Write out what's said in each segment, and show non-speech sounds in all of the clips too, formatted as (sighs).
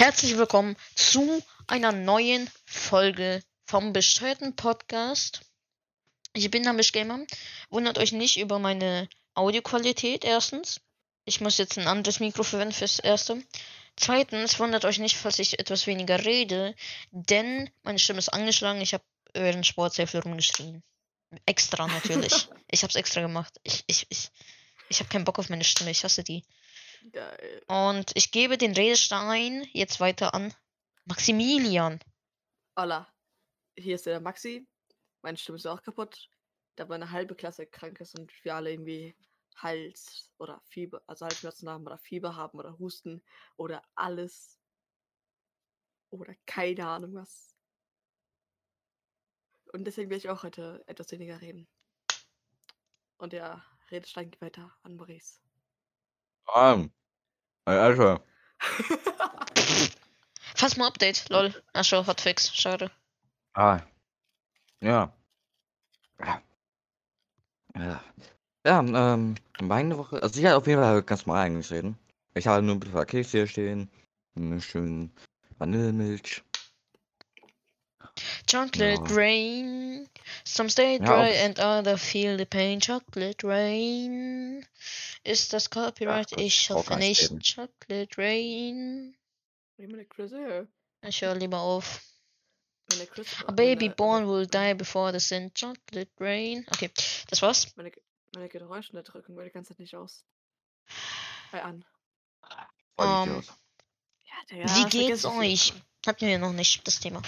Herzlich willkommen zu einer neuen Folge vom bescheuerten Podcast. Ich bin Namish Gamer. Wundert euch nicht über meine Audioqualität, erstens. Ich muss jetzt ein anderes Mikro verwenden fürs Erste. Zweitens, wundert euch nicht, falls ich etwas weniger rede, denn meine Stimme ist angeschlagen. Ich habe während Sport sehr viel rumgeschrien. Extra natürlich. (laughs) ich habe es extra gemacht. Ich, ich, ich, ich habe keinen Bock auf meine Stimme. Ich hasse die. Geil. Und ich gebe den Redestein jetzt weiter an Maximilian. Hola. Hier ist der Maxi. Meine Stimme ist auch kaputt. Da meine halbe Klasse krank ist und wir alle irgendwie Hals oder Fieber, also Halsschmerzen haben oder Fieber haben oder Husten oder alles. Oder keine Ahnung was. Und deswegen werde ich auch heute etwas weniger reden. Und der Redestein geht weiter an Maurice. Um, also, Fass mal Update, lol. Achso, Hotfix, schade. ah, ja. Ja, ja, ja ähm, meine Woche, also ich hatte auf jeden Fall ganz normal eigentlich reden. Ich habe nur ein bisschen Kekse hier stehen, eine schöne Vanillemilch. Chocolate Ja. rain. Some stay Ja, dry ob's- and other feel the pain. Chocolate rain. Ist das Copyright? Ach, das ich hoffe nicht reden. Chocolate rain. Ich höre lieber auf. A baby born will die before the sin. Chocolate rain. Okay, das war's. Meine, meine Geräuschunterdrückung war die ganze Zeit nicht aus. Bei an. Voll Ähm. Ja, Digga, Wie geht's euch? Hatten wir noch nicht das Thema.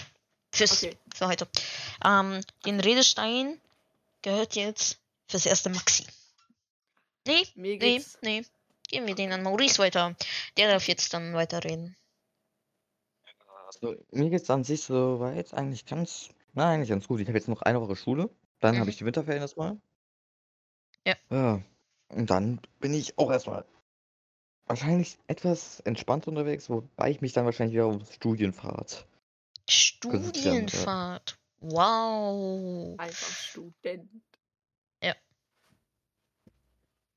Fürs, Okay. für heute. Ähm, den Redestein gehört jetzt fürs erste Maxi. Nee, Mir nee, geht's. nee. Geben wir den an Maurice weiter. Der darf jetzt dann weiterreden. Also, mir geht's an sich soweit eigentlich ganz, na, eigentlich ganz gut. Ich habe jetzt noch eine Woche Schule, dann Mhm. habe ich die Winterferien erstmal. Ja. Ja, und dann bin ich auch erstmal wahrscheinlich etwas entspannt unterwegs, wobei ich mich dann wahrscheinlich wieder aufs Studienfahrt. Studienfahrt. Wow. Einfach Student.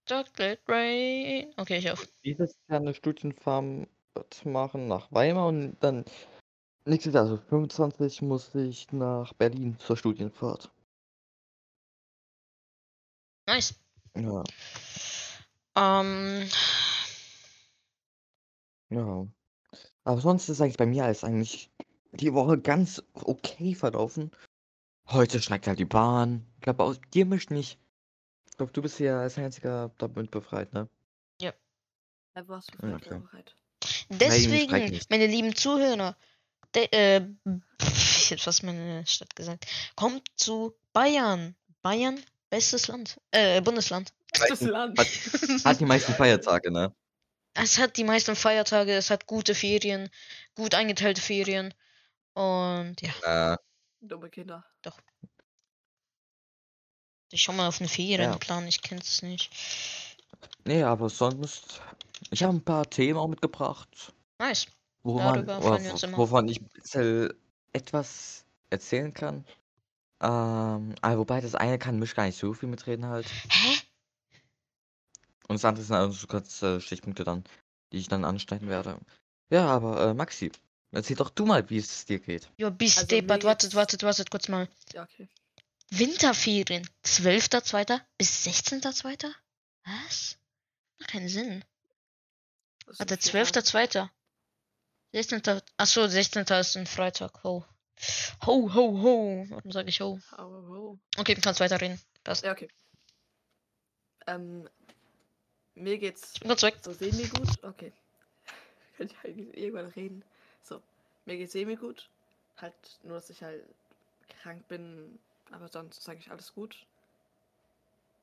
Chocolate Rain. Okay, ich auf. Dieses Jahr eine Studienfahrt machen nach Weimar und dann nächstes Jahr, also 25, muss ich nach Berlin zur Studienfahrt. Nice. Ja, Ähm, ja. Aber sonst ist eigentlich bei mir alles eigentlich die Woche ganz okay verlaufen. Heute steigt halt die Bahn. Ich glaube, aus dir mischt nicht. Ich glaube, du bist ja als einziger damit befreit, ne? Da warst du Ja, okay. bereit. deswegen, meine lieben Zuhörer, de, äh, pff, ich hätte fast meine Stadt gesagt, kommt zu Bayern. Bayern, bestes Land. Äh, Bundesland. Das Land. Hat, hat die meisten Feiertage, ne? Es hat die meisten Feiertage, es hat gute Ferien, gut eingeteilte Ferien. Und ja, Äh, Dumme Kinder. ich schau mal auf eine Ferien Ja. ich kenn's nicht. nee, aber sonst. Ich habe ein paar Themen auch mitgebracht. Nice. Wo Darüber man, freuen oder wir uns wo- immer. wovon ich etwas erzählen kann. Ähm, aber wobei das eine kann Misch gar nicht so viel mitreden halt. Hä? Und das andere sind also so kurze Stichpunkte dann, die ich dann anschneiden werde. Ja, aber äh, Maxi, erzähl doch du mal, wie es dir geht. Ja, bis Also deppert, wartet, wartet, wartet kurz mal. Ja, okay. Winterferien. 12.2. bis 16.2. Was? Macht keinen Sinn. Warte, sind vier Tage. 12.2. 16. Achso, 16. ist ein Freitag. Ho. Ho, ho, ho. Warum sage ich ho? Oh, oh. Okay, du kannst weiterreden. Passt. Ja, okay. Ähm, mir geht's Ich bin kurz weg. so semi gut. Okay. (laughs) Kann ich eigentlich irgendwann reden? So, mir geht's semi gut. Halt nur, dass ich halt krank bin, aber sonst ist eigentlich alles gut.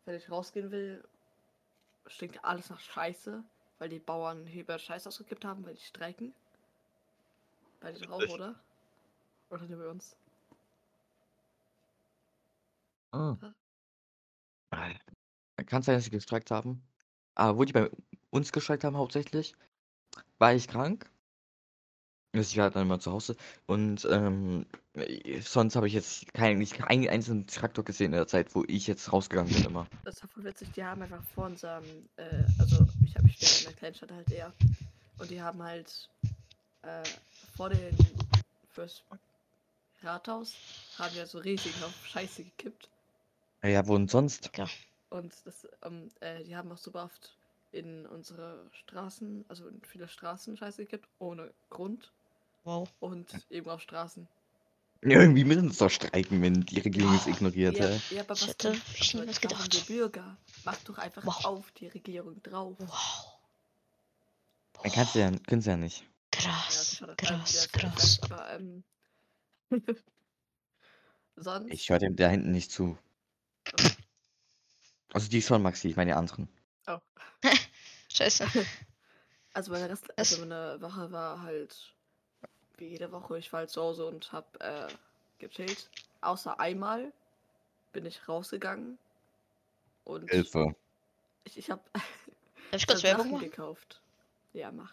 Wenn ich rausgehen will, stinkt alles nach Scheiße, weil die Bauern über Scheiße ausgekippt haben, weil die streiken. Bei dir Richtig. oder? Oder nur bei uns? Ah. Kann sein, dass sie gestreikt haben. Aber wo die bei uns gestreikt haben hauptsächlich, war ich krank. Ich war dann immer zu Hause. Und ähm, äh, sonst habe ich jetzt keinen, nicht keinen einzelnen Traktor gesehen in der Zeit, wo ich jetzt rausgegangen bin immer. Das war voll witzig, die haben einfach vor unserem, äh, also ich habe mich in der Kleinstadt halt eher. Und die haben halt äh, vor dem fürs Rathaus haben ja so riesig auf Scheiße gekippt. Ja, wo denn sonst? Und das, ähm, äh, die haben auch super oft in unsere Straßen, also in viele Straßen Scheiße gekippt, ohne Grund. Wow. Und eben auf Straßen. Irgendwie müssen es doch streiken, wenn die Regierung es ignoriert. Ja, hä? ja, aber Ich was hätte denn? ich niemals da haben gedacht. wir Bürger. Mach doch einfach Wow. auf die Regierung drauf. Wow. Dann kannst du ja, können sie ja nicht. Ja, Krass, schon, krass, ja, ich krass. weiß, aber ähm, (laughs) sonst. Ich höre dem da hinten nicht zu. Also die schon, Maxi, ich meine die anderen. Oh. (laughs) Scheiße. Also meine Rest, Es- also meine Woche war halt wie jede Woche. Ich war halt zu Hause und hab äh, gechillt. Außer einmal bin ich rausgegangen und Hilfe. ich, ich habe (laughs) Darf ich kurz (laughs) Werbung machen? gekauft. Ja, mach.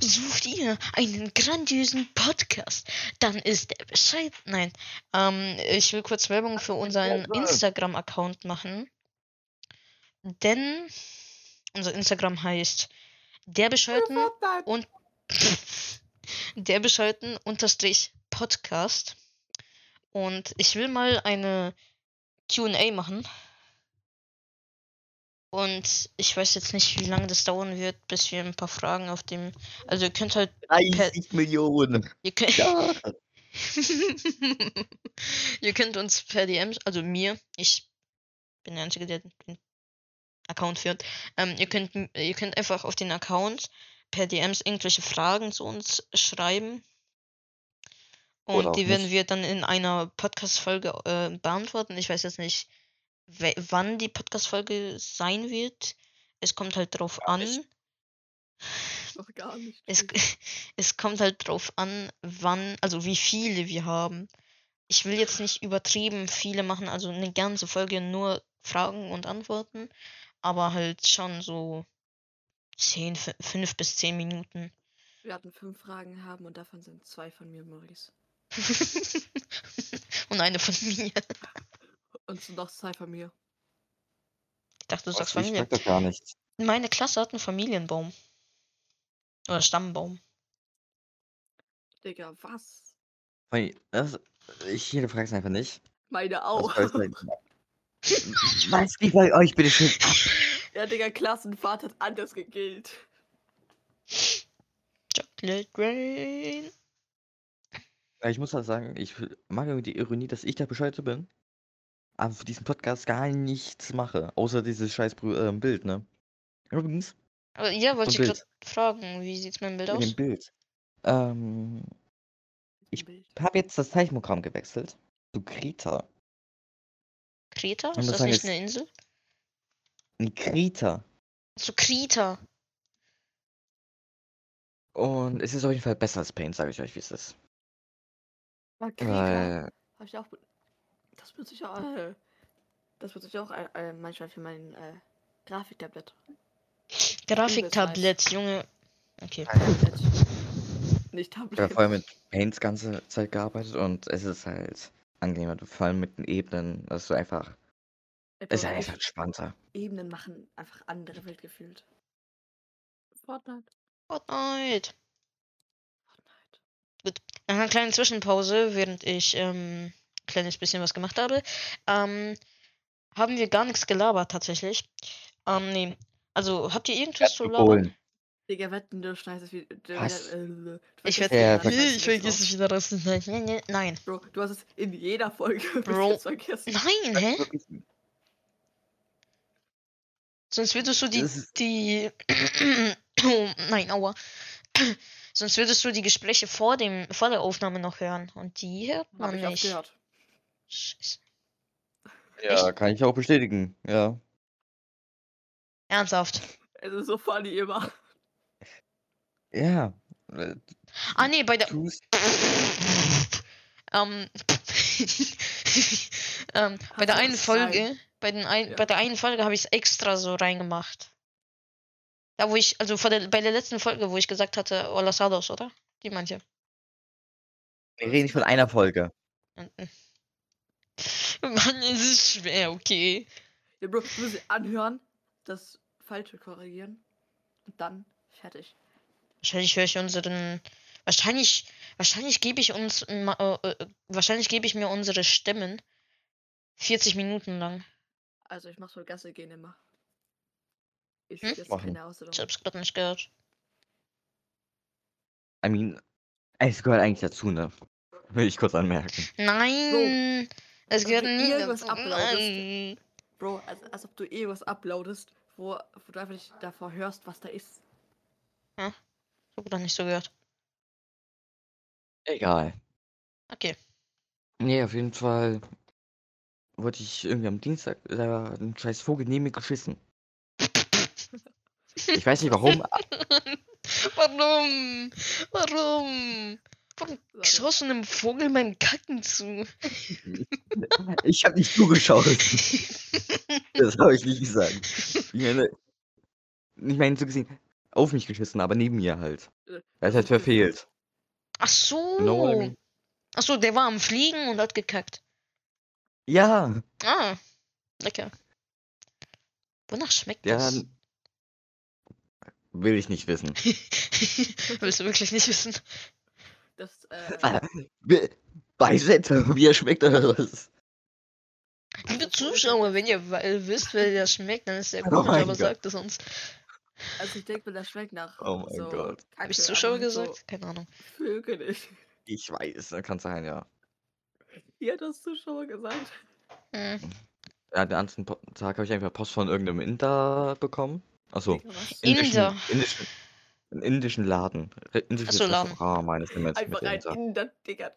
Sucht ihr einen grandiosen Podcast? Dann ist der Bescheid. Nein. Ähm, ich will kurz Werbung für unseren Instagram-Account machen. Denn unser Instagram heißt der Bescheiden und der Bescheiden unterstrich Podcast. Und ich will mal eine QA machen. Und ich weiß jetzt nicht, wie lange das dauern wird, bis wir ein paar Fragen auf dem. Also ihr könnt halt. 30 Millionen. Ihr könnt, Ja. (laughs) ihr könnt uns per DMs, also mir, ich bin der Einzige, der den Account führt. Ähm, ihr könnt ihr könnt einfach auf den Account per DMs irgendwelche Fragen zu uns schreiben. Und Oder die werden nicht. wir dann in einer Podcast-Folge äh, beantworten. Ich weiß jetzt nicht, wann die Podcast-Folge sein wird. Es kommt halt drauf an. nicht. (sighs) Noch gar nicht. Es, (laughs) es kommt halt drauf an, wann, also wie viele wir haben. Ich will jetzt nicht übertrieben viele machen, also eine ganze Folge nur Fragen und Antworten, aber halt schon so 10, 5 bis 10 Minuten. Wir hatten fünf Fragen haben und davon sind zwei von mir, Maurice. (laughs) und eine von mir. Und sind noch zwei von mir. Ich dachte, du sagst ich Familie. sag doch gar nichts. Meine Klasse hat einen Familienbaum. Oder Stammbaum. Digga, was? Das, ich hinterfrage es einfach nicht. Meine (laughs) Was auch. sein? Was liegt bei euch, bitte schön? Ja, Digga, Klassenfahrt hat anders gegillt. Chocolate Rain. Ich muss halt sagen, ich mag irgendwie die Ironie, dass ich der Bescheidte bin, aber für diesen Podcast gar nichts mache, außer dieses scheiß Brü- äh, Bild, ne? Übrigens, Aber ja, wollte ich gerade fragen, wie sieht's mit dem Bild mit aus? dem Bild. Ähm, Ich- habe jetzt das Zeichenprogramm gewechselt zu. Kreta? Und Ist das das nicht jetzt- eine Insel? Ein Krita. So Krita. Und es ist auf jeden Fall besser als Paint, sage ich euch, wie es ist. Aber Krieger. Weil, Hab ich auch. Das wird sich auch. Äh, das wird sich auch äh, äh, manchmal für mein äh, Grafiktablett. Grafiktablett, Junge. Okay. Tablet. Nicht ich habe Tablet. vorher mit Paint ganze Zeit gearbeitet und es ist halt angenehmer, vor allem mit den Ebenen, dass du einfach, ist einfach ich- entspannter. Ebenen machen einfach andere Welt gefühlt. Fortnite. Fortnite. Fortnite. Nach einer kleinen Zwischenpause, während ich ähm, ein kleines bisschen was gemacht habe, ähm, haben wir gar nichts gelabert tatsächlich. Ähm, nee. Also, habt ihr irgendwas zu labern? Digga, wetten, du schneidest es wieder. Was? äh, du Ich. Ja, ich vergiss es wieder raus. Nein, nein, nein. Bro, du hast es in jeder Folge (laughs) Bro. vergessen. Nein, hä? Sonst würdest du die. Die oh, (coughs) nein, aua. (coughs) Sonst würdest du die Gespräche vor, dem, vor der Aufnahme noch hören. Und die hört Hab man ich auch nicht. gehört. Scheiße. Ja, kann ich auch bestätigen, ja. Ernsthaft. Es ist so funny immer. Ja. äh, Ah, nee, bei der. ähm, (laughs) ähm, bei der einen Folge, bei, den ein, Ja. bei der einen Folge habe ich es extra so reingemacht. Da wo ich, also vor der, bei der letzten Folge, wo ich gesagt hatte, Hola Sados, oder? Die manche. Wir reden nicht von einer Folge. (laughs) Mann, es ist schwer, okay. Ja, Bro, du musst anhören, das Falsche korrigieren und dann fertig. Wahrscheinlich höre ich unseren. Wahrscheinlich, wahrscheinlich gebe ich uns, äh, äh, wahrscheinlich gebe ich mir unsere Stimmen 40 Minuten lang. Also ich mach so Gasse gehen immer. Ich Hm? hm? jetzt Machen. keine Ich Ausstellung. hab's gerade nicht gehört. I mean, es gehört eigentlich dazu, ne? Will ich kurz anmerken. Nein! es wenn gehört nie irgendwas dazu. uploadest, Nein. Bro, als, als ob du eh was uploadest, wo, wo du einfach nicht davor hörst, was da ist. Ich hab doch nicht so gehört. Egal. Okay. Nee, auf jeden Fall wollte ich irgendwie am Dienstag da einen scheiß Vogel neben mir geschissen. Ich weiß nicht warum. (laughs) Warum? Warum? Warum schaust du einem Vogel beim Kacken zu? (laughs) Ich habe nicht zugeschaut. Das habe ich nicht gesagt. Ich meine, ich meine so gesehen, auf mich geschissen, aber neben mir halt. Er ist halt verfehlt. Ach so. I mean? Ach so, der war am Fliegen und hat gekackt. Ja, Ah, lecker. Wonach schmeckt der das? will ich nicht wissen. (laughs) Willst du wirklich nicht wissen? Das, äh, Ah, wie- Beiseite, wie er schmeckt oder was? Liebe Zuschauer, wenn ihr wisst, wer der schmeckt, dann ist der Oh komisch, mein aber Gott. sagt es uns. also ich denke, das schmeckt nach Oh mein so Gott. Habe ich Zuschauer gesagt? So Keine Ahnung. Vögel nicht. Ich weiß, das kann sein, ja. Ihr habt das Zuschauer gesagt. Hm. Ja, den Po- Tag habe ich einfach Post von irgendeinem Inder bekommen. Achso, indischen, Inder. indischen, einen indischen Laden. Indisches so, Laden. Restaurant, meines Erachtens Einfach ein Inder. Digga.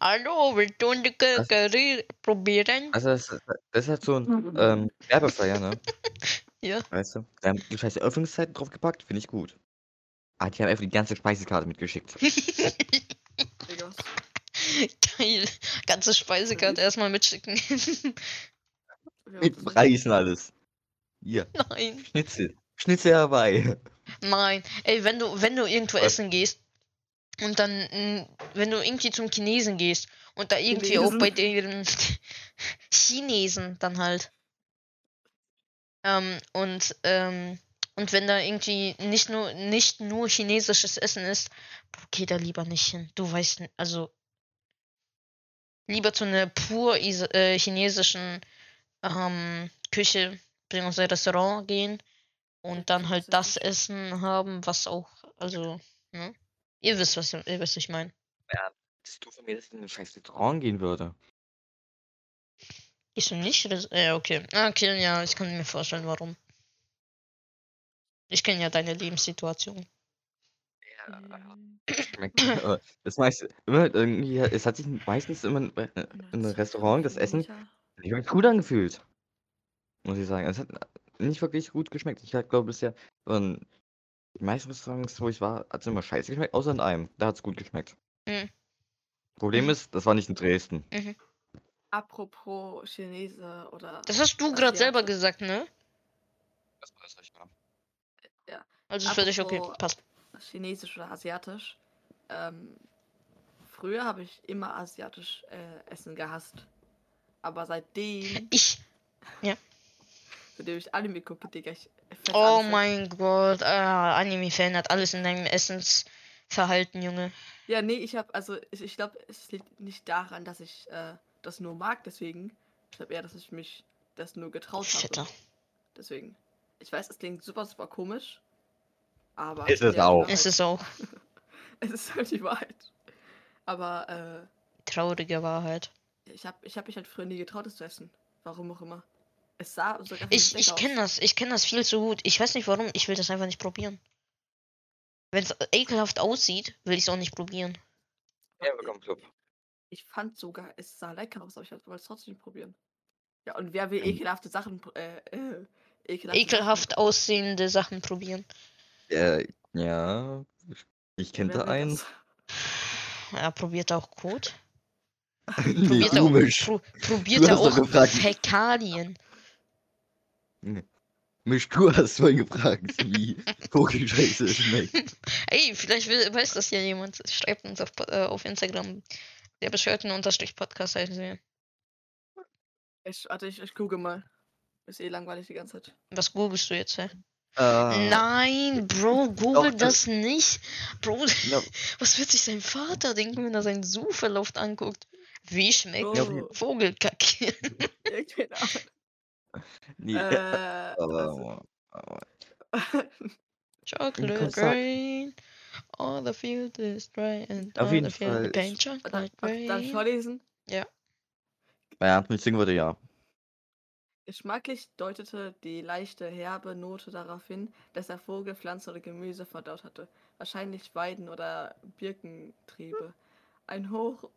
Hallo, willst du die Was? Curry probieren? Also das, ist- das ist halt so ein ähm, Werbeflyer, ne? (laughs) Ja. Weißt du? Da haben die scheiße Öffnungszeiten draufgepackt, finde ich gut. Ah, die haben einfach die ganze Speisekarte mitgeschickt. (laughs) Digga, was? Geil. Ganze Speisekarte erstmal mitschicken. Mit Preisen alles. Hier, Nein. Schnitzel. Schnitzel dabei. Nein. Ey, wenn du, wenn du irgendwo Was? essen gehst und dann, mm, wenn du irgendwie zum Chinesen gehst und da irgendwie auch Chinesen? bei deren Chinesen dann halt. Ähm, und, ähm, und wenn da irgendwie nicht nur, nicht nur chinesisches Essen ist, geh da lieber nicht hin. Du weißt, also lieber zu einer pur is äh, chinesischen ähm, Küche bzw. Restaurant gehen und dann halt das Essen haben, was auch, also, ne? Ihr wisst, was ihr wisst, was ich meine. Dass du von mir, dass ich in ein scheiß Restaurant gehen würde. Du nicht? Ja, okay. Ah, Okay, ja, ich kann mir vorstellen, warum. Ich kenne ja deine Lebenssituation. Mhm. (laughs) Äh, Das meiste, immer irgendwie, es hat sich meistens immer in, äh, in einem Restaurant das Essen nicht wirklich gut angefühlt. Muss ich sagen. Es hat nicht wirklich gut geschmeckt. Ich glaube bisher, von die meisten Restaurants, wo ich war, hat es immer scheiße geschmeckt, außer in einem. Da hat es gut geschmeckt. Mhm. Problem Mhm. ist, das war nicht in Dresden. Apropos Chinese oder. Das hast du gerade selber gesagt, ne? Das war das richtig, Also ist für dich okay. Passt. Chinesisch oder Asiatisch. Ähm, früher habe ich immer asiatisch äh, Essen gehasst. Aber seitdem, Ich. seitdem ich Anime gucke, Digga, ich Oh mein Gott. Ah, Anime verändert alles in deinem Essensverhalten, Junge. Ja, nee, ich habe, also ich, ich glaube, es liegt nicht daran, dass ich äh, das nur mag, deswegen. Ich glaube eher, dass ich mich das nur getraut Fitter. habe. Deswegen. Ich weiß, es klingt super, super komisch. Aber. Ist es auch. Wahrheit- Es ist auch (laughs) Es ist halt die Wahrheit. Aber traurige Wahrheit. äh, ich habe ich hab mich halt früher nie getraut, es zu essen. Warum auch immer. Es sah sogar Ich, ich kenne das. Ich kenne das viel zu gut. Ich weiß nicht warum. Ich will das einfach nicht probieren. Wenn es ekelhaft aussieht, will ich es auch nicht probieren. Ja, willkommen Club. Ich fand sogar, es sah lecker aus, aber ich wollte es trotzdem nicht probieren. Ja, und wer will Ähm. ekelhafte Sachen. pro- Äh, äh, ekelhafte Ekelhaft aussehende Sachen probieren. Äh, ja, ich, kenne da einen. Ja, probiert er auch Kot. (laughs) nee, Probiert er du auch, pro, probiert er auch. Fäkalien. Mich, du hast vorhin gefragt, wie (laughs) Vogelscheiße schmeckt. Ey, vielleicht will, weiß das ja jemand. Schreibt uns auf, äh, auf Instagram. Der bescheuerten Unterstrich Podcast heißen wir. Ich, warte, ich, ich google mal. Ist eh langweilig die ganze Zeit. Was googelst du jetzt, hä? Äh, Nein, Bro, google Doch, das nicht. Bro, Ja. (laughs) was wird sich sein Vater denken, wenn er seinen Suchverlauf anguckt? Wie schmeckt Oh. Vogelkacke? (laughs) Ja, keine Ahnung. Nee, Äh, aber, aber, (laughs) Chocolate rain. All the field is dry and Auf all jeden the field Fall paint chocolate darf ich vorlesen? bei Anthony singen würde, ja. Geschmacklich deutete die leichte, herbe Note darauf hin, dass der Vogel Pflanze oder Gemüse verdaut hatte. Wahrscheinlich Weiden- oder Birkentriebe. Ein Hoch,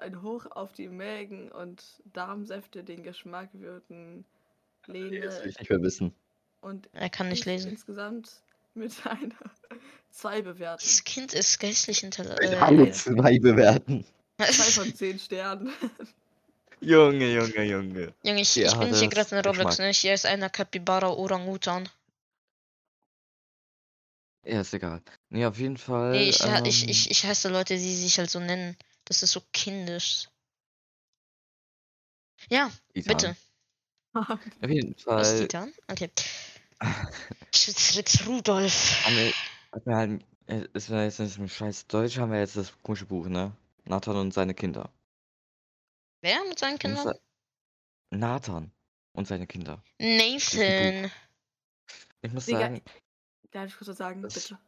ein Hoch auf die Mägen und Darmsäfte den Geschmack würden Das will Lene ich nicht mehr wissen. und Er kann nicht ich lesen. insgesamt mit (laughs) einer 2 bewerten. Das Kind ist geistlich intelligent. Alle Äh, zwei bewerten. 2 von 10 Sternen. (laughs) Junge, Junge, Junge. Junge, ich, Ja, ich bin hier gerade in Roblox, ne? Hier ist einer Capybara Orangutan. Ja, ist egal. Nee, auf jeden Fall. Nee, ich, ha- ich, ähm, ich, ich hasse Leute, die sich halt so nennen. Das ist so kindisch. Ja, Titan. bitte. Auf jeden Was Fall. Titan? Okay. Schütz Rudolf. Haben wir, hat mir halt, ist mir jetzt nicht im scheiß Deutsch, haben wir jetzt das komische Buch, ne? Nathan und seine Kinder. Wer mit seinen Kindern? Nathan und seine Kinder. Nathan. Ich muss Digga, sagen, Darf ich kurz was sagen, Das- bitte?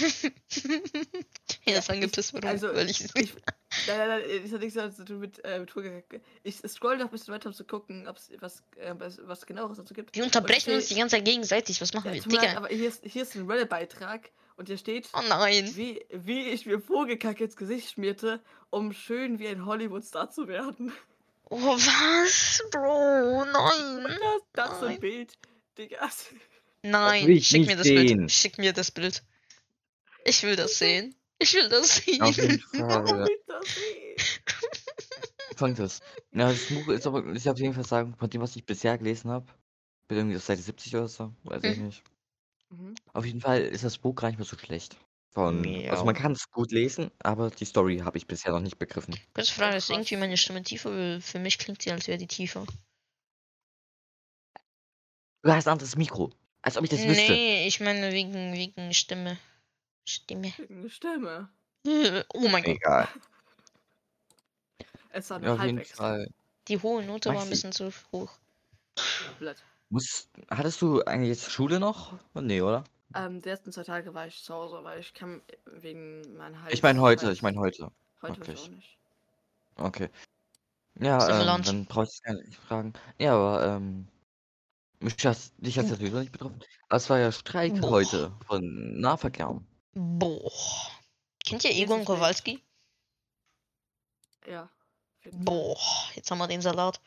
Ist (laughs) Ja, angepisst, warum? also, Weil ich, ich, nein, nein, nein, das hat nichts damit zu tun mit, äh, mit. Ich scroll noch ein bisschen weiter, um zu gucken, ob es was, äh, was, genaueres dazu gibt. wir unterbrechen Und uns die ganze Zeit gegenseitig. Was machen Ja, wir? Digga. aber hier ist, hier ist ein Reddit-Beitrag und hier steht, Oh nein. wie, wie ich mir Vogelkacke ins Gesicht schmierte, um schön wie ein Hollywood-Star zu werden. Oh, was? Bro, Und nein. das, das ist Nein. ein Bild, Digga. (laughs) Nein, will ich schick mir das sehen. Bild. Schick mir das Bild. Ich will das sehen. Ich will das sehen. auf jeden (laughs) Fall. will ich das sehen? (laughs) Folgendes. Ja, das Buch ist aber, ist auf jeden Fall sagen, von dem, was ich bisher gelesen habe, bin irgendwie auf Seite 70 oder so, weiß ich Mhm. nicht. Mhm. Auf jeden Fall ist das Buch gar nicht mehr so schlecht. Von, Ja. also man kann es gut lesen, aber die Story habe ich bisher noch nicht begriffen. Kurze Frage, ist irgendwie meine Stimme tiefer? Weil Für mich klingt sie, als wäre die tiefer. Du hast ein anderes Mikro. Als ob ich das wüsste. Nee, ich meine wegen, wegen Stimme. Stimme. Eine Stimme. (laughs) Oh mein Gott. Egal. Es war Ja, eine auf jeden halbwegs. Fall. Die hohe Note war ein Maxi. bisschen zu hoch. Blatt. Muss, hattest du eigentlich jetzt Schule noch? Nee, oder? Ähm, die ersten zwei Tage war ich zu Hause, weil ich kam wegen meinem Hals. Ich meine heute, ich meine heute. Heute war ich wirklich. auch nicht. Okay. Ja, ähm, dann brauche ich gar nicht fragen. Ja, aber ähm, mich hat's, dich hat es natürlich nicht betroffen. Aber es war ja Streik Boah. heute von Nahverkehr. Boah. Kennt ihr Egon es Kowalski? Ja. Boah, jetzt haben wir den Salat.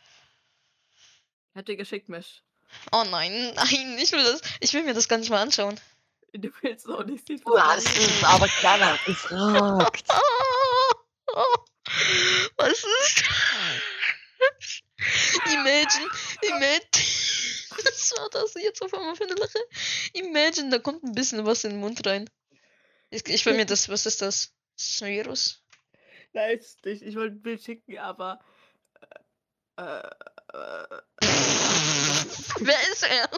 Dir geschickt, mich. Oh nein, nein, ich will das. Ich will mir das gar nicht mal anschauen. Du willst auch nicht sehen. Du hast es aber keiner gefragt. (laughs) Was ist das? Imagine, imagine. (laughs) Was war das jetzt auf einmal für eine Lache? Imagine, da kommt ein bisschen was in den Mund rein. Ich, ich will mir das, was ist das? Ist ein Virus? Nein, ist nicht. Ich wollte ein Bild schicken, aber. Äh, äh, (laughs) (laughs) Wer ist er?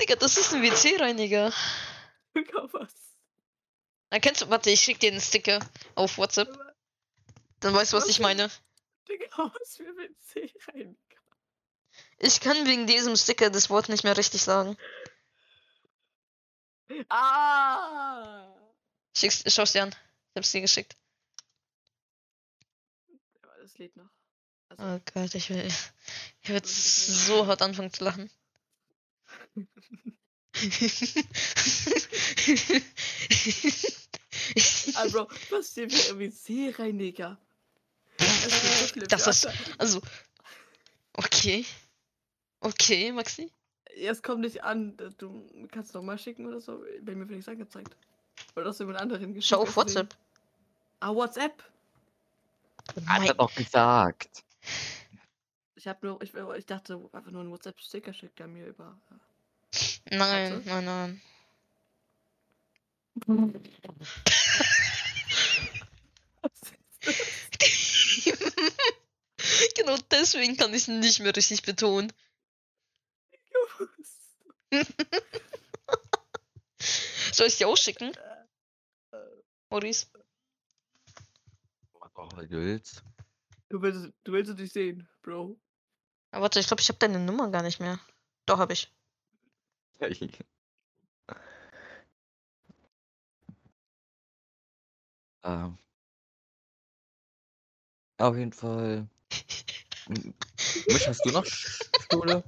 Digga, das ist ein WC-Reiniger. Digga, was? Erkennst du, warte, ich schick dir einen Sticker auf WhatsApp. Dann weißt du, was ich meine. Digga, was für rein. Ich kann wegen diesem Sticker das Wort nicht mehr richtig sagen. Ah! Schick's, schau's dir an. Ich hab's dir geschickt. Ja, das Lied noch. Also, Oh Gott, ich will. Ich würde so hart anfangen zu lachen. ah, Bro, was steht für irgendwie C-Reiniger? Das, viele Das ist- also. Okay. Okay, Maxi. Ja, es kommt nicht an. Du kannst noch mal schicken oder so. Bei mir wird nichts angezeigt. Oder hast du jemand anderen geschickt? Schau auf? WhatsApp. Ah, WhatsApp. Hat er doch gesagt. Ich hab nur, ich, ich dachte, einfach nur ein WhatsApp-Sticker schickt er mir über. nein, Warte. nein, nein. (laughs) genau deswegen kann ich nicht mehr richtig betonen. (laughs) Soll ich dir ausschicken, Äh, Maurice? Oh, du willst. Du willst, du willst es nicht sehen, Bro. Aber warte, ich glaube, ich habe deine Nummer gar nicht mehr. Doch, habe (laughs) ich. Ähm. Auf jeden Fall. (laughs) M- Misch, hast du noch Sch- Schule?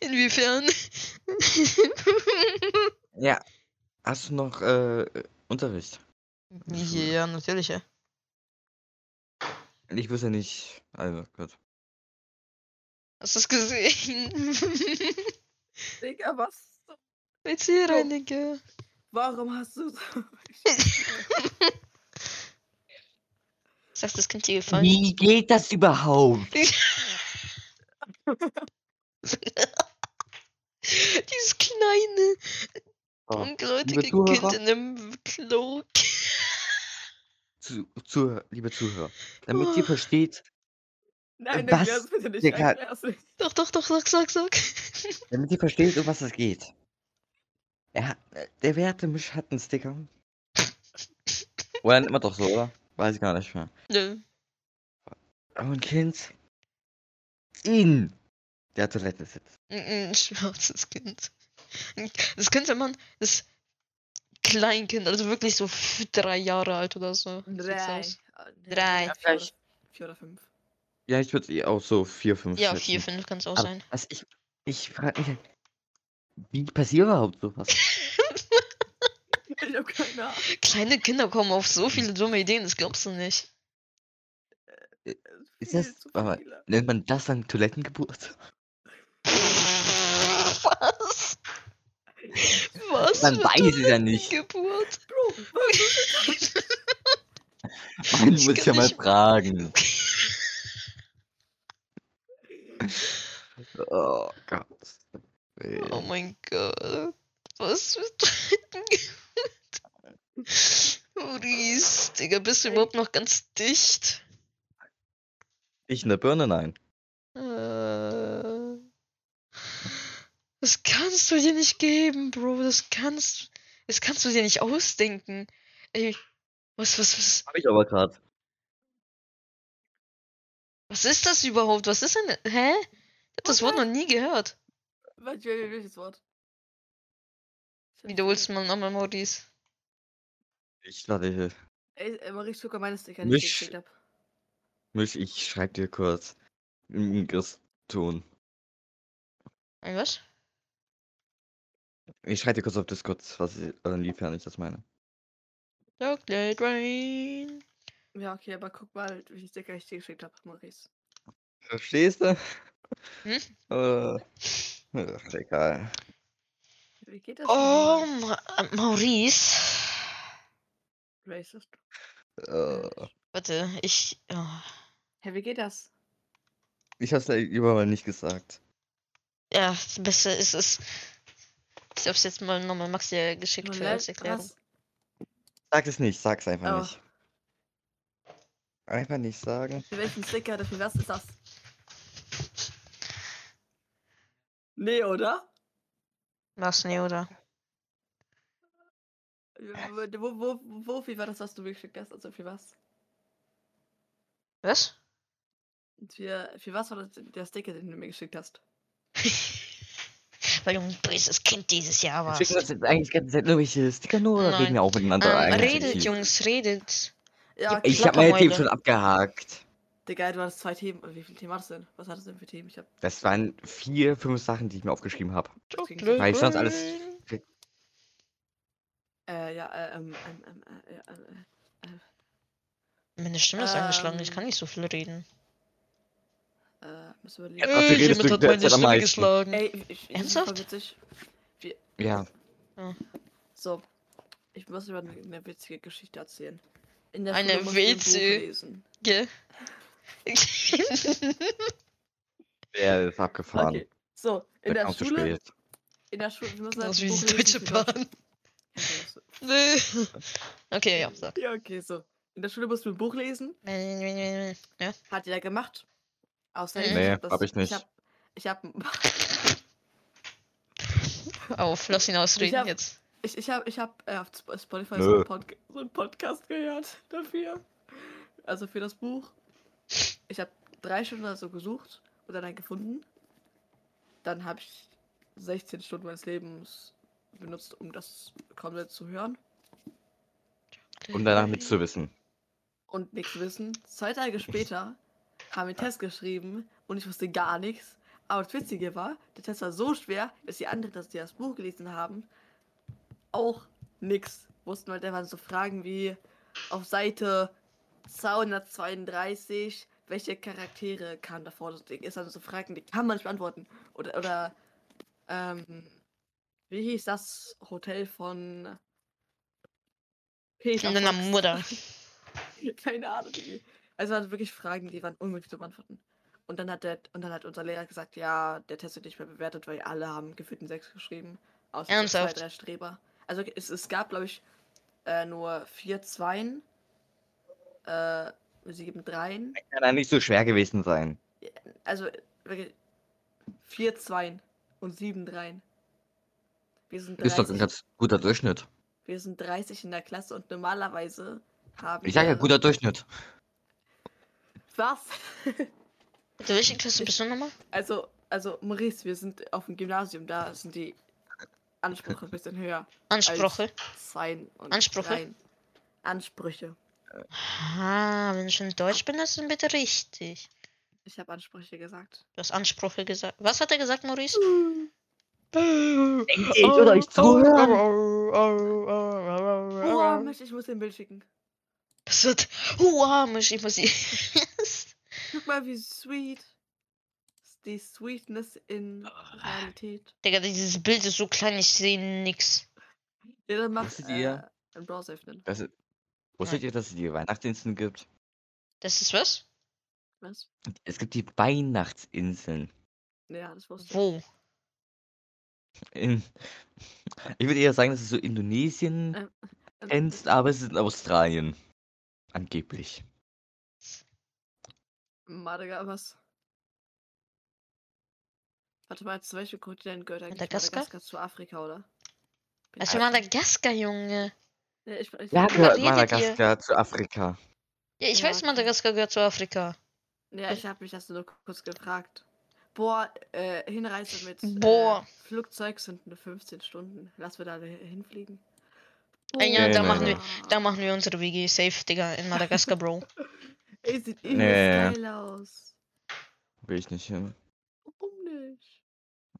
Inwiefern? Ja. Hast du noch äh, Unterricht? ja, natürlich, ja. Ich wüsste nicht. Also, gut. Hast du es gesehen? (laughs) Digga, was? Erzähl Bro. rein, Digga. Warum hast du so. (laughs) Sagt das Kind dir gefallen? Wie geht das überhaupt? (laughs) Dieses kleine, Oh, dunkelhäutige Zuhörer? Kind in einem Cloak. Zu, zu, liebe Zuhörer, damit ihr versteht, Nein, Was? erklär's bitte nicht. Erklär's nicht. Doch, doch, doch, sag, sag, sag. damit ihr versteht, um was es geht. Er, hat- der werte Misch hat einen Sticker. Oder man doch so, oder? Weiß ich gar nicht mehr. Nö. Aber ein Kind in der Toilette sitzt. Ein ein schwarzes Kind. Das könnte man, das Kleinkind, also wirklich so drei Jahre alt oder so. Drei. Drei. ja, Vier oder, vier oder fünf. Ja, ich würde eh auch so vier, fünf Ja, schätzen. vier, fünf kann es auch Aber sein. was ich, ich frage mich, halt, wie passiert überhaupt sowas? (laughs) Ich hab keine Ahnung. Kleine Kinder kommen auf so viele dumme Ideen, das glaubst du nicht. Ist Viel das, zu warte mal, viele. nennt man das dann Toilettengeburt? (laughs) Was? (laughs) Was? Man weiß es ja nicht. (laughs) Geburt? Man Ich muss ja mal nicht- fragen. (laughs) Oh Gott. Oh mein Gott. Was für Toilettengeburt? (laughs) Maurice, Digga, bist du überhaupt noch ganz dicht? Ich in der Birne, nein. Äh, Das kannst du dir nicht geben, Bro. Das kannst, das kannst du dir nicht ausdenken. Ey, was, was, was, Hab ich aber gerade. was ist das überhaupt? Was ist denn, hä? Ich hab das Wort noch nie gehört. Was welches Wort? Wiederholst du mal nochmal, Maurice? Ich warte hier. Ey, äh, Marie, guck mal meine Sticker, die ich dir geschickt hab. Misch, ich schreib dir kurz. Im Ton. Ein was? Ich schreib dir kurz auf Discord, was ich, äh, inwiefern ich das meine. Chocolate Rain. Ja, okay, aber guck mal, wie ich dir geschickt hab, Maurice. Verstehst du? Hm? Äh, ach, egal. Wie geht das? Oh? Ma Maurice. Racist. Äh, Warte, ich. Oh. Hä, wie geht das? ich hab's ja mal nicht gesagt. Ja, das Beste ist es. Ich hab's jetzt mal nochmal Max dir geschickt für als Erklärung. Was? Sag es nicht, sag's einfach Oh. nicht. Einfach nicht sagen. Für welchen Sticker oder für was ist das? Nee, oder? Was, nee, oder? Wo, wo, wo, wie war das, was du mir geschickt hast? Also für was? Was? Für, für was war das der Sticker, den du mir geschickt hast? (laughs) Weil du ein böses Kind dieses Jahr warst. schicken uns jetzt eigentlich die ganze Zeit irgendwelche Sticker nur oder reden wir auch miteinander Ähm, eigentlich? redet, Jungs, redet. Ja, Ich hab meine Themen schon abgehakt. Digga, du hattest zwei Themen. Wie viele Themen hattest du denn? Was hattest du denn für Themen? Ich hab. Das waren vier, fünf Sachen, die ich mir aufgeschrieben habe. Chocolate Weil ich sonst alles-. Äh, ja, äh, ähm, ähm, ähm, äh, äh, äh, Meine Stimme ist angeschlagen, ich Ähm. kann nicht so viel reden. Müssen wir Ja, lesen. dafür redest jemand du hat meine Stimme meisten. geschlagen. Ey, ich, ich, ich Ernsthaft? witzig. Ja. So, ich muss über eine, eine witzige Geschichte erzählen. In der Eine ein witzige- lesen. Gell? (laughs) Der ist abgefahren. Okay. So, Der in der zu Schule, in der Schule, wir müssen Das ein ist wie Buch die lesen Deutsche. Bahn. Du. Okay, ja, sag. Ja, okay, so. In der Schule mussten wir ein Buch lesen. Ja. Hat jeder gemacht. Außer Mhm. ich. Nee, hab das, hab ich nicht. Ich hab, ich hab, auf, (laughs) lass ihn ausreden hab- jetzt. Ich, ich habe ich hab, äh, auf Sp- Spotify so einen, Pod so einen Podcast gehört (laughs) dafür. Also für das Buch. Ich habe drei Stunden oder so gesucht und dann einen gefunden. Dann habe ich 16 Stunden meines Lebens benutzt, um das komplett zu hören Um danach mitzuwissen. und nichts wissen. Zwei Tage später haben einen Test geschrieben und ich wusste gar nichts. Aber das Witzige war, der Test war so schwer, dass die anderen, dass die das Buch gelesen haben, auch nichts wussten, weil da waren so Fragen wie auf Seite 232, welche Charaktere kamen davor? Das ist dann so Fragen, die kann man nicht beantworten. Oder, oder ähm, wie hieß das Hotel von Peter Von deiner? Mutter. (laughs) Keine Ahnung. Also es waren wirklich Fragen, die waren unmöglich zu beantworten. Und dann hat der, und dann hat unser Lehrer gesagt, ja, der Test wird nicht mehr bewertet, weil alle haben gefühlt einen 6 geschrieben. Außer so zwei, Ernsthaft? drei Streber. Also es, es gab, glaube ich, äh, nur vier Zweien, äh, sieben Dreien. Kann ja nicht so schwer gewesen sein. Also wirklich vier Zweien und sieben Dreien. Wir sind Ist doch ein 30, ganz guter Durchschnitt. wir sind 30 in der Klasse und normalerweise haben Ich sag ja, guter Durchschnitt. Was? Bitte, welche Klasse bist du nochmal? Also, also Maurice, wir sind auf dem Gymnasium, da sind die Ansprüche ein bisschen höher. Ansprüche. Zweien und Ansprüche? Dreien. Ansprüche. Ah, wenn ich in Deutsch bin, ist dann bitte richtig. Ich habe Ansprüche gesagt. Du hast Ansprüche gesagt. Was hat er gesagt, Maurice? Denkt ihr, ich würde euch zuhören? Oh, Mensch, ich muss den Bild schicken. Das wird. Hua, Misch, ich muss sie. (laughs) Guck mal, wie sweet. Die Sweetness in Realität. Digga, dieses Bild ist so klein, ich sehe nix. Ja, dann mach Wusstet äh, ihr- einen Browser öffnen. Das ist, wusstet ihr, dass es die Weihnachtsinseln gibt? Das ist was? Was? Es gibt die Weihnachtsinseln. Ja, das wusste ich. Wo? In, ich würde eher sagen, dass es so Indonesien Ähm, grenzt, aber es ist in Australien. Angeblich. Madagaskar, was? Warte mal, zu welchem Kontinent gehört eigentlich Madagaskar? Madagaskar zu Afrika, oder? Bin Also Madagaskar, Junge. Ja, ich, ich, Ja, gehört redet ihr? Madagaskar zu Afrika. Ja, ich Ja, weiß. Madagaskar gehört zu Afrika. ja, ich habe mich das nur kurz gefragt. Boah, äh, Hinreise mit Boah. Äh, Flugzeug sind nur 15 Stunden. Lass wir da hinfliegen. Äh, ja, Nee, da nee, machen nee. wir, da machen wir unsere WG safe, Digga, in Madagaskar, Bro. (laughs) Ey, sieht Nee. übelst geil aus. Will ich nicht hin. Warum nicht?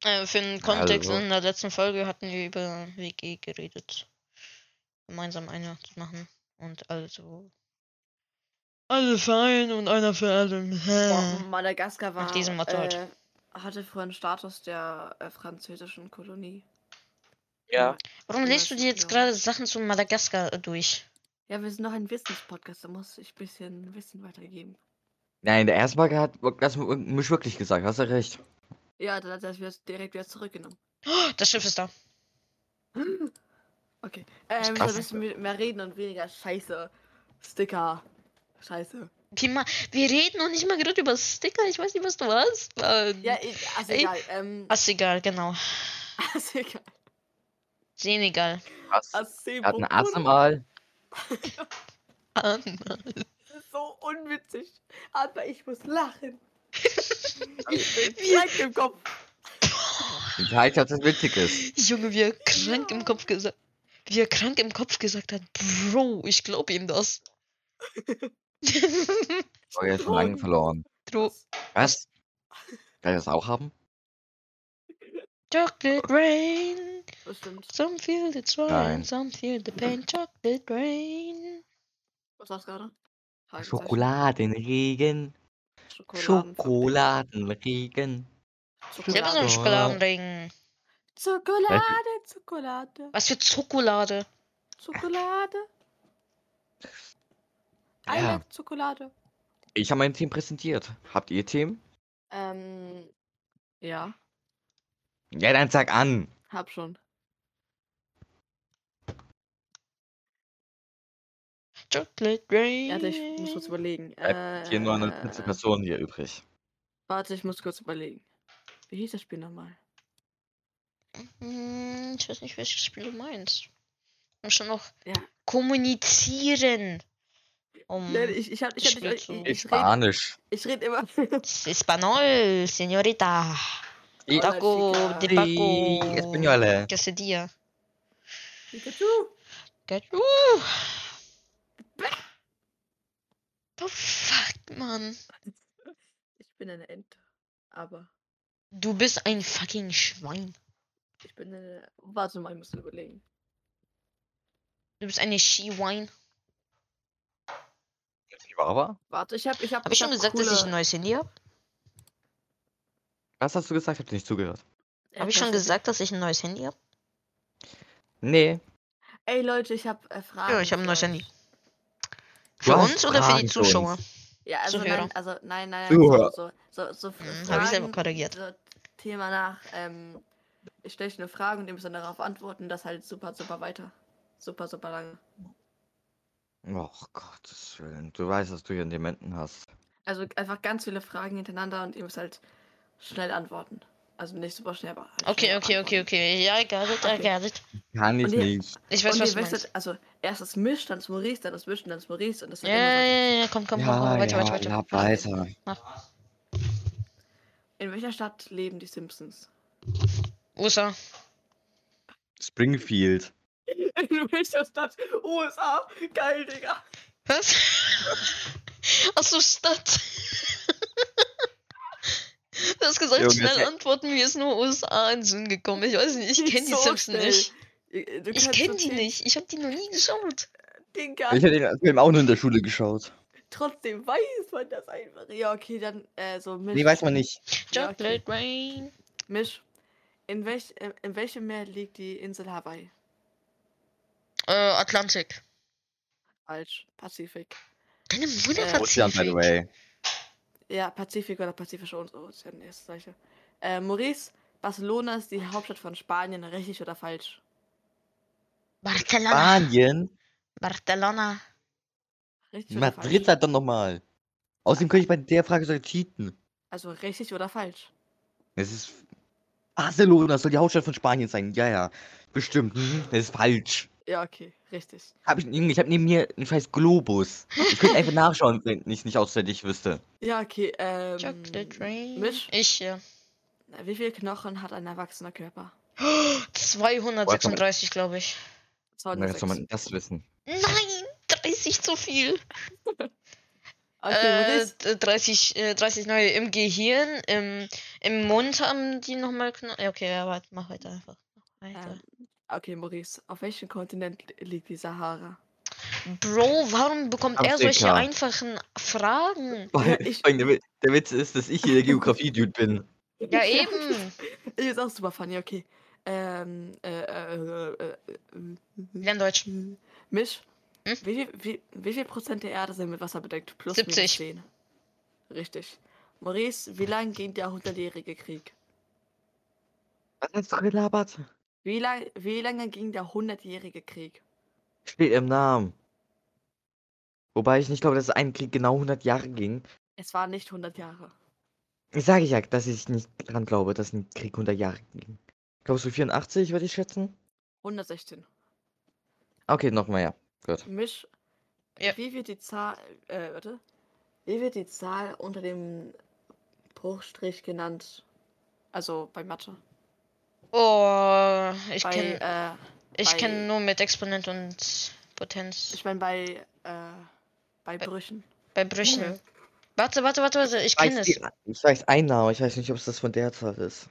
Äh, für den Kontext, Also. in der letzten Folge hatten wir über WG geredet. Gemeinsam eine zu machen. Und also. Alle fein und einer für alle. Boah, Madagaskar war, diesem Motto halt. äh, hatte früher einen Status der äh, französischen Kolonie. Ja. Warum liest du dir jetzt Ja. gerade Sachen zu Madagaskar äh, durch? Ja, wir sind noch ein Wissenspodcast, da muss ich ein bisschen Wissen weitergeben. Nein, der erste Mal hat das mich wirklich gesagt, hast du recht. Ja, dann hat er es direkt wieder zurückgenommen. Oh, das Schiff ist da. (gasps) Okay. Ähm, wir müssen mehr- mehr reden und weniger Scheiße. Sticker. Scheiße. Wie ma wir reden noch nicht mal gerade über Sticker. Ich weiß nicht, was du hast. Mann. Ja, ich, also Ey. egal. Ähm, Ist egal, genau. (laughs) also egal. Sehen egal. Was? Also, Er hat ein Ass Aal. Das ist so unwitzig. Aber ich muss lachen. (laughs) ich bin krank im Kopf. Ich dass es witzig ist. Junge, wie er krank im Kopf gesagt wie er krank im Kopf gesagt hat, Bro, ich glaube ihm das. Oh, er ist schon lange verloren. Bro, Was? Kann ich das auch haben? Chocolate Rain, Bestimmt. some feel the Nein. some feel the pain, Chocolate Rain. Was war's gerade? Schokoladenregen. Schokoladen. Schokoladenregen. Ich habe so einen Schokoladenregen. Schokolade, Schokolade, Was für Schokolade? Schokolade. (laughs) I Ja. like Schokolade. Ich habe mein Team präsentiert. Habt ihr Themen? Ähm, ja, Ja, dann sag an. hab schon. Chocolate Rain. Warte, ich muss kurz überlegen. Bleibt hier nur eine dritte Äh, Person hier übrig. Warte, ich muss kurz überlegen. Wie hieß das Spiel nochmal? Hm, ich weiß nicht, welches Spiel du meinst. Man schon noch Ja. kommunizieren. Um Nee, ich, ich, hab, ich, hab ich, ich, rede Spanisch. ich red immer. (laughs) Español, señorita. Taco de Paco. española. Quesadilla. Pikachu! Get- Uh. The fuck, Mann. (laughs) Ich bin eine Ente. Aber Du bist ein fucking Schwein. ich bin eine. Warte mal, ich muss überlegen. Du bist eine Skiwein. Chihuahua? Warte, ich hab. Ich hab, Habe ich schon hab gesagt, coole, dass ich ein neues Handy habe? Was hast du gesagt? Ich hab dir nicht zugehört. Habe ich schon gesagt, dass ich ein neues Handy habe? Nee. Ey Leute, ich hab äh, Fragen. Ja, ich habe ein neues euch. Handy. Für uns oder für Fragen die für uns. Zuschauer? Ja, also Zuhörer. nein, also nein, nein, Zuhörer. so, so, so, so Hm, hab ich selber korrigiert. So Thema nach, ähm, ich stelle euch eine Frage und ihr müsst dann darauf antworten, das halt super, super weiter. Super, super lange. Och Gottes Willen. Du weißt, dass du hier einen Dementen hast. Also einfach ganz viele Fragen hintereinander und ihr müsst halt schnell antworten. Also nicht super schnell, aber halt Okay, okay, okay, okay. Ja, I got it, I Okay. got it. Kann ich nicht. Ich weiß, und was du meinst. wechselt, also erst das Misch, dann das Maurice, dann das Mischen, dann das Maurice und das Ja, ja, ja, ja, komm, komm, komm, komm, weiter, weiter, weiter. ja, weiter. In welcher Stadt leben die Simpsons? USA. Springfield. In welcher Stadt? USA? Geil, Digga. Was? (laughs) Achso, Stadt. Du hast gesagt, Junge, schnell antworten, mir ist nur USA in den Sinn gekommen. Ich weiß nicht, ich kenne die So Simpsons schnell. nicht. Ihr- du Ich kenne die nicht. Ich habe die noch nie geschaut. Digga. Ich hätte den Film auch nur in der Schule geschaut. Trotzdem weiß man das einfach. Ja, okay, dann äh, so Misch. Nee, weiß man nicht. Ja, okay. Chocolate Rain. Misch. In, welch, äh, in welchem Meer liegt die Insel Hawaii? Äh, Atlantik. Falsch. Pazifik. Deine Mutter Äh, Ozean, by the Pazifik. way. Ja, Pazifik oder Pazifische Ozean ist das gleiche. Äh, Maurice, Barcelona ist die Hauptstadt von Spanien, richtig oder falsch? Barcelona. Spanien? Barcelona. Richtig oder Madrid falsch? halt doch nochmal. Außerdem könnte ich bei der Frage sogar cheaten. Also richtig oder falsch? Es ist. Barcelona soll die Hauptstadt von Spanien sein. Ja, ja. Bestimmt. Mhm. Das ist falsch. Ja, okay, richtig. Hab ich, ich habe neben mir einen scheiß Globus. Ich könnte einfach (laughs) nachschauen, wenn ich nicht auswendig wüsste. Ja, okay, ähm. Chocolate Rain. Misch, Ich, ja. wie viele Knochen hat ein erwachsener Körper? (gasps) 236, glaube ich. Woher soll 206. man das wissen? Nein, 30 zu viel. (laughs) Okay, Äh, Maurice, d- 30, äh, 30 neue im Gehirn, im, im Mund haben die nochmal Knochen. Ja, okay, ja, warte, mach weiter einfach. Weiter. ähm, okay, Maurice, auf welchem Kontinent liegt die Sahara? Bro, warum bekommt er solche Afrika. einfachen Fragen? Ja, ich- Vor allem der, Wi- der Witz ist, dass ich hier der Geografie-Dude bin. Ja, (laughs) eben. (laughs) Ich ist auch super funny, okay. Ähm, äh, äh, äh, äh, äh, Lern Deutsch. Misch, Hm? wie, viel, wie, wie viel Prozent der Erde sind mit Wasser bedeckt? Plus 70. minus 10. Richtig. Maurice, wie lang ging der hundertjährige Krieg? Was hast du gelabert? Wie, lang, wie lange ging der hundertjährige Krieg? Steht im Namen. Wobei ich nicht glaube, dass ein Krieg genau 100 Jahre ging. Es waren nicht 100 Jahre. Ich sage ja, dass ich nicht dran glaube, dass ein Krieg 100 Jahre ging. Glaubst du 84, würde ich schätzen? 116. Okay, nochmal, ja. Gut. Misch, Ja. wie wird die Zahl, äh, warte, wie wird die Zahl unter dem Bruchstrich genannt? Also bei Mathe. Oh, ich kenne äh, ich bei- kenn nur mit Exponent und Potenz. ich meine bei, äh, bei Brüchen. Bei Brüchen. Okay. Warte, warte, warte, warte, ich kenne es. die, ich weiß einen Namen, ich weiß nicht, ob es das von der Zahl ist.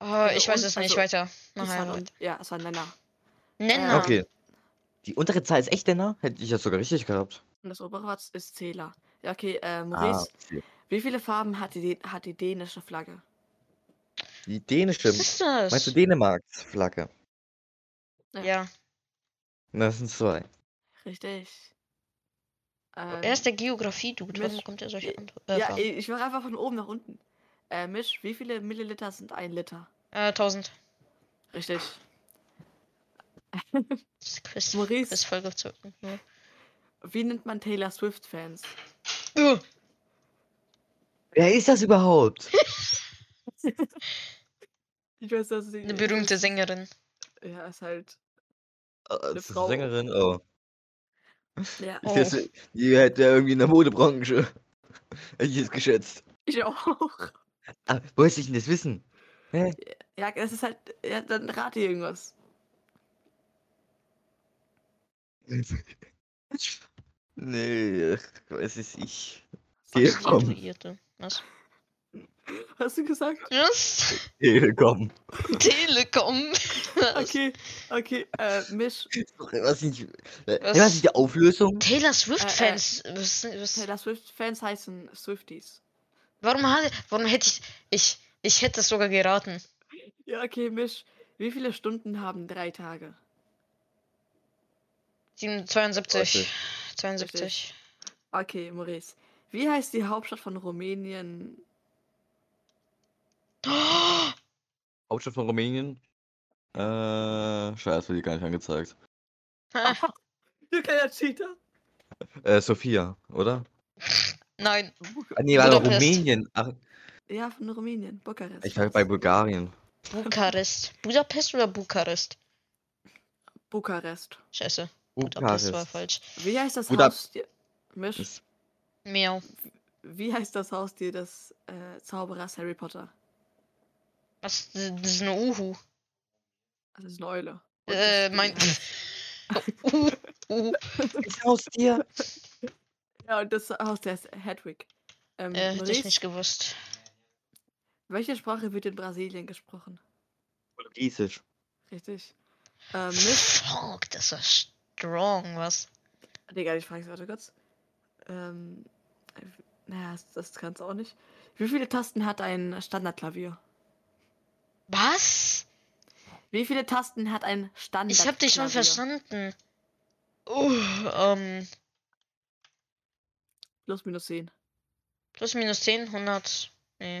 Oh, ich weiß und- es nicht also, weiter. Einfach. und, ja, es war ein Nenner. Nenner. Okay. Die untere Zahl ist echt Nenner? Hätte ich das sogar richtig gehabt. Und das obere Wort ist Zähler. Ja, okay, äh, Ah, Maurice, okay. wie viele Farben hat die, hat die dänische Flagge? Die dänische. Was ist das? Meinst du Dänemarks Flagge? Ja. Das sind zwei. Richtig. Ähm, Er ist der Geografie-Dude. Warum Misch- kommt er solche äh, Antworten? Äh, ja, Fragen? ich mache einfach von oben nach unten. Äh, Misch, wie viele Milliliter sind ein Liter? äh, 1000. Richtig. Das Quiz. Maurice. Quiz Folge. Ja. Wie nennt man Taylor Swift-Fans? Wer ist das überhaupt? (laughs) Ich weiß, dass sie. Eine berühmte Sängerin. Ja, ist halt. Äh, ist Frau. eine Sängerin, oh. Ja, Oh. Das, die hätte irgendwie in der Modebranche. (laughs) Hätte ich jetzt geschätzt. ich auch. Ah, woher soll ich denn das wissen? Hä? Ja, das ist halt. Ja, dann rate irgendwas. (laughs) nee, was ist ich? Sag Geh, mal. komm. Prostituierte. Was? Hast du gesagt? Was? Telekom. Telekom. Okay, okay. Äh, Misch. Was nicht, äh, Was? was ist die Auflösung? Taylor Äh, Swift-Fans. Was, was, Taylor Swift-Fans heißen Swifties. warum, hatte, warum hätte ich. Ich, ich hätte es sogar geraten. Ja, okay, Misch. Wie viele Stunden haben drei Tage? 7, 72. Richtig. 72. Okay, Maurice. Wie heißt die Hauptstadt von Rumänien? Hauptstadt von Rumänien? Äh, scheiße, wird die gar nicht angezeigt. (laughs) Du kleiner Cheater. Äh, Sofia, oder? (laughs) Nein. Ah, nee, war doch Budapest. Rumänien. Ach, Ja, von Rumänien. Bukarest. ich war bei Bulgarien. Bukarest. Budapest oder Bukarest? Bukarest. Scheiße. Budapest war Bukarest. falsch. Wie heißt das Buda- Haustier? Misch. Ist- Miau. Wie heißt das Haustier des äh, Zauberers Harry Potter? Was? Das ist eine Uhu. Das ist eine Eule. Und Äh, das- mein. (laughs) Uhu. Uhu. Ist Haustier? Ja, und das Haustier heißt Hedwig. Ähm, Äh, hätte ich nicht gewusst. welche Sprache wird in Brasilien gesprochen? Portugiesisch. Richtig. Ähm. Fuck, das war strong, was? Digga, ich frage warte kurz. Ähm, äh, naja, das, das kannst du auch nicht. Wie viele Tasten hat ein Standardklavier? Was? Wie viele Tasten hat ein Standardklavier? Ich hab dich schon verstanden. Uh, ähm, Plus minus 10. plus minus 10, 100. Nee.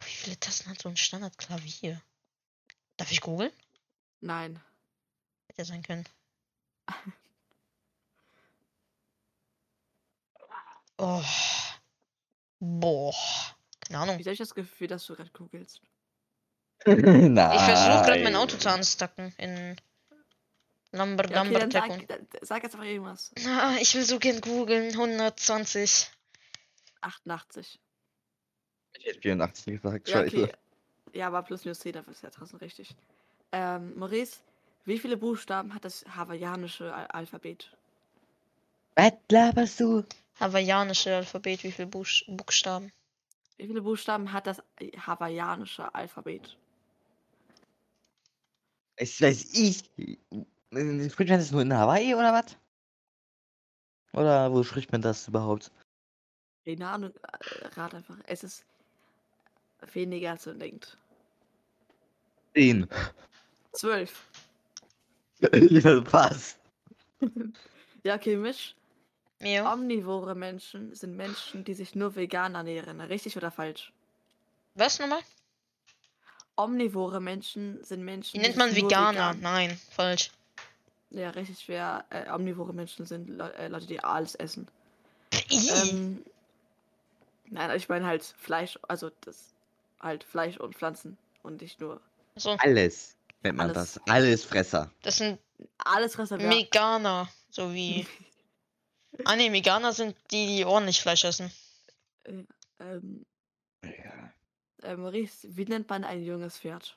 Wie viele Tasten hat so ein Standardklavier? Darf ich googeln? Nein. Hätte sein können. (laughs) Oh. Boah. Keine Ahnung. Wie habe ich das Gefühl, dass du gerade googelst? Nein. Ich versuche gerade mein Auto zu anstacken in Lumber Ja, okay, sag, sag jetzt einfach irgendwas. Ah, ich will so gern googeln. 120. 88. Ich hätte 84 gesagt, Ja, scheiße. okay. Ja, aber plus minus 10, dafür ist ja trotzdem richtig. Ähm, Maurice, wie viele Buchstaben hat das hawaiianische Al Alphabet? Was laberst du? Hawaiianische Alphabet, wie viele Buch Buchstaben? Wie viele Buchstaben hat das hawaiianische Alphabet? Ich weiß ich. Äh, Spricht man das nur in Hawaii oder was? Oder wo spricht man das überhaupt? Keine Ahnung, äh, rat einfach. Es ist weniger als man denkt. 10. Zwölf. (laughs) ja, passt. (laughs) Ja, okay, Misch. Ja. Omnivore Menschen sind Menschen, die sich nur vegan ernähren. Richtig oder falsch? Was nochmal? Omnivore Menschen sind Menschen. Wie die nennt man Veganer? vegan- Nein, falsch. Ja, richtig schwer. Äh, omnivore Menschen sind Le äh, Leute, die alles essen. Ähm, nein, ich meine halt Fleisch, also das halt Fleisch und Pflanzen und nicht nur so, Alles nennt man Alles. das. Alles Fresser. das sind alles Reservat. Veganer. So wie. (laughs) Ah ne, Veganer sind die, die ordentlich Fleisch essen. ähm, Ja. Äh, Maurice, wie nennt man ein junges Pferd?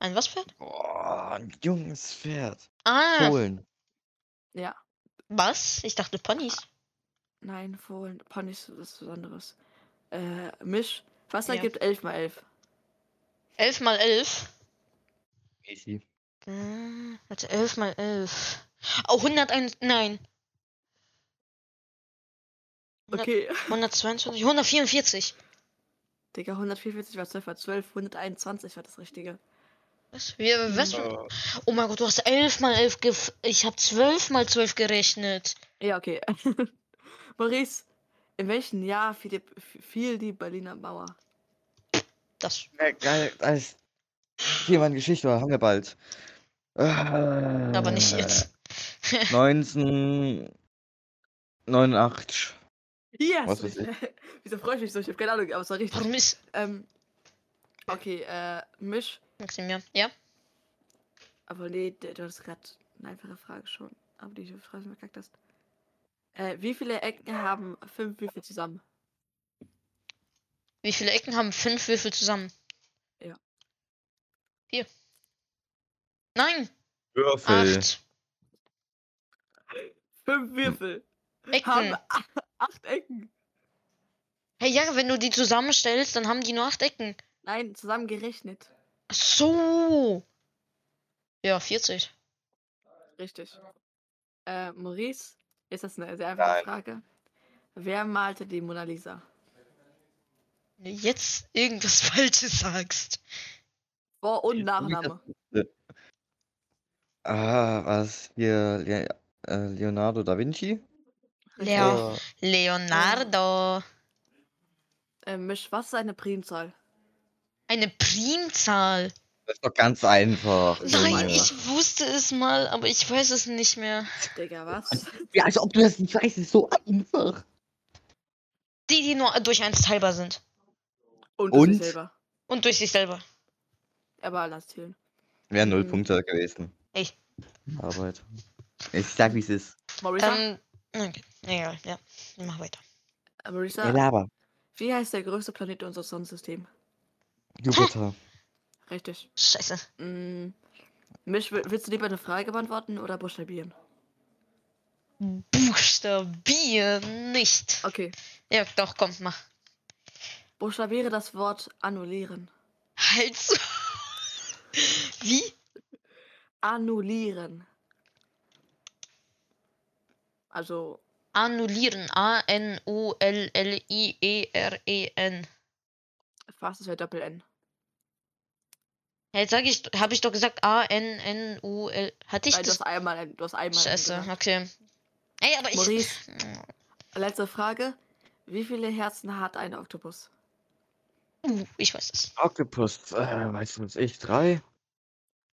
Ein was Pferd? Boah, ein junges Pferd. Ah, Fohlen. Ja, was? Ich dachte Ponys. nein, Fohlen, Ponys ist was anderes. Äh, Misch, was Ja. ergibt 11 mal 11? 11 mal 11. Easy. Hm, warte, 11 mal 11. Oh, 101. Nein. 100 Okay. 122. 144. Digga, 144 war 12 war 12, 121 war das Richtige. Was? Wie, was? Oh mein Gott, du hast 11 mal 11 gef. Ich habe 12 mal 12 gerechnet. Ja, okay. (laughs) Maurice, in welchem Jahr fiel die, fiel die Berliner Mauer? Das. Ja, geil. Das ist hier meine Geschichte, haben wir bald. Aber nicht jetzt. 1989. Yes! Was weiß ich. (laughs) Wieso freue ich mich so? Ich habe keine Ahnung, aber es war richtig. Warum ist. Ähm, Okay, äh, Misch. Maximilian. Ja? Aber nee, du hast gerade eine einfache Frage schon. Aber die Frage verkackt hast. Äh, wie viele Ecken haben fünf Würfel zusammen? Wie viele Ecken haben fünf Würfel zusammen? Ja. Vier. Nein! Würfel. Acht. Fünf Würfel Ecken. haben acht Ecken. Hey, ja, wenn du die zusammenstellst, dann haben die nur acht Ecken. Nein, zusammengerechnet. Ach so. Ja, 40. Richtig. Äh, Maurice, ist das eine sehr einfache Nein. Frage? Wer malte die Mona Lisa? Wenn du jetzt irgendwas (laughs) Falsches sagst. Vor- und Nachname. Ah, was? Hier, Le äh, Leonardo da Vinci? Oder- Leonardo. Äh, Misch, was ist eine Primzahl? Eine Primzahl. Das ist doch ganz einfach. Nein, ich wusste es mal, aber ich weiß es nicht mehr. Digga, was? (laughs) Ja, als ob du das nicht weißt, ist so einfach. Die, die nur durch eins teilbar sind. Und, Und? sich selber. Und durch sich selber. Aber alles zählen. Wäre null Mhm. Punkte gewesen. Ey. Arbeit. Ich sag, wie es ist. Marisa, Ähm, okay. Egal, ja. Mach weiter. äh, Marisa Ja, Lava. Wie heißt der größte Planet unseres Sonnensystems? Jupiter. (laughs) Richtig. Scheiße. Mm, Misch, wi- willst du lieber eine Frage beantworten oder buchstabieren? Buchstabieren nicht. Okay. Ja, doch, komm, mach. Buchstabiere das Wort annullieren. Halt so. (laughs) Wie? Annullieren. Also, Annullieren. A-N-U-L-L-I-E-R-E-N. fast, das wäre Doppel-N. Jetzt sag ich, habe ich doch gesagt A-N-N-U-L. Hatte ich Nein, du das? hast einmal, N- du hast einmal Scheiße, gesagt. okay. Ey, aber ich. Maurice. Letzte Frage. Wie viele Herzen hat ein Oktopus? Uh, ich weiß es. Octopus, äh, weißt du, was ich? Drei?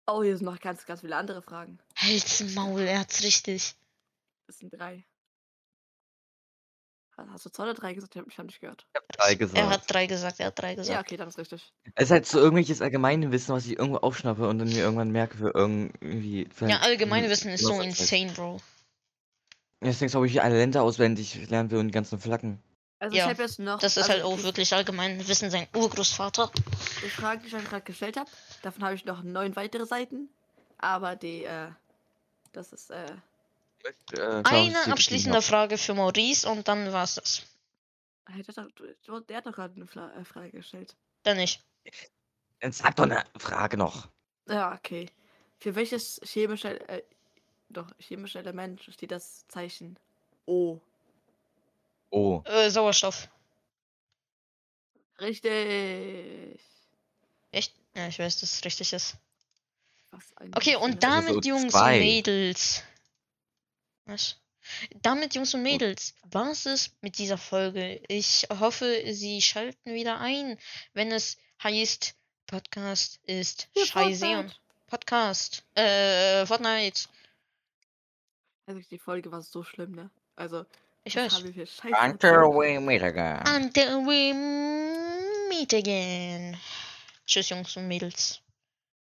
Oh, hier sind noch ganz, ganz viele andere Fragen. Halt's Maul, er hat's richtig. Das sind drei. Ha- Hast du zwei oder drei gesagt? Ich habe mich nicht gehört. Ich hab drei gesagt. Er hat drei gesagt, er hat drei Ja, gesagt. okay, dann ist richtig. Es ist halt so irgendwelches Allgemeinwissen, was ich irgendwo aufschnappe und dann mir irgendwann merke für irgendwie. für Ja, allgemeine irgendwie Wissen ist so insane, Bro. Deswegen glaube ich, alle Länder auswendig lernen will und die ganzen Flaggen. Also Ja, ich habe jetzt noch. Das ist also halt auch wirklich allgemein Wissen sein Urgroßvater. Die Fragen, die ich euch gerade gestellt habe, davon habe ich noch neun weitere Seiten. Aber die, äh, das ist, äh, Äh, Eine abschließende Frage für Maurice und dann war's das. hey, der, hat doch- du- der hat doch gerade eine Fla äh, Frage gestellt. Dann nicht. Jetzt sag doch eine Frage noch. Ja, okay. Für welches chemische, äh, doch, chemische Element steht das Zeichen O? Oh. Äh, Sauerstoff. Richtig. Echt? Ja, ich weiß, dass es richtig ist. Okay, und damit, so Jungs und zwei. Mädels. Was? Damit, Jungs und Mädels, war's es mit dieser Folge. Ich hoffe, Sie schalten wieder ein, wenn es heißt, Podcast ist Ja, scheiße Fortnite. Podcast. Äh, Fortnite. Also die Folge war so schlimm, ne? Also, Ich weiß. Until we meet again. Until we meet again. Tschüss, Jungs und Mädels.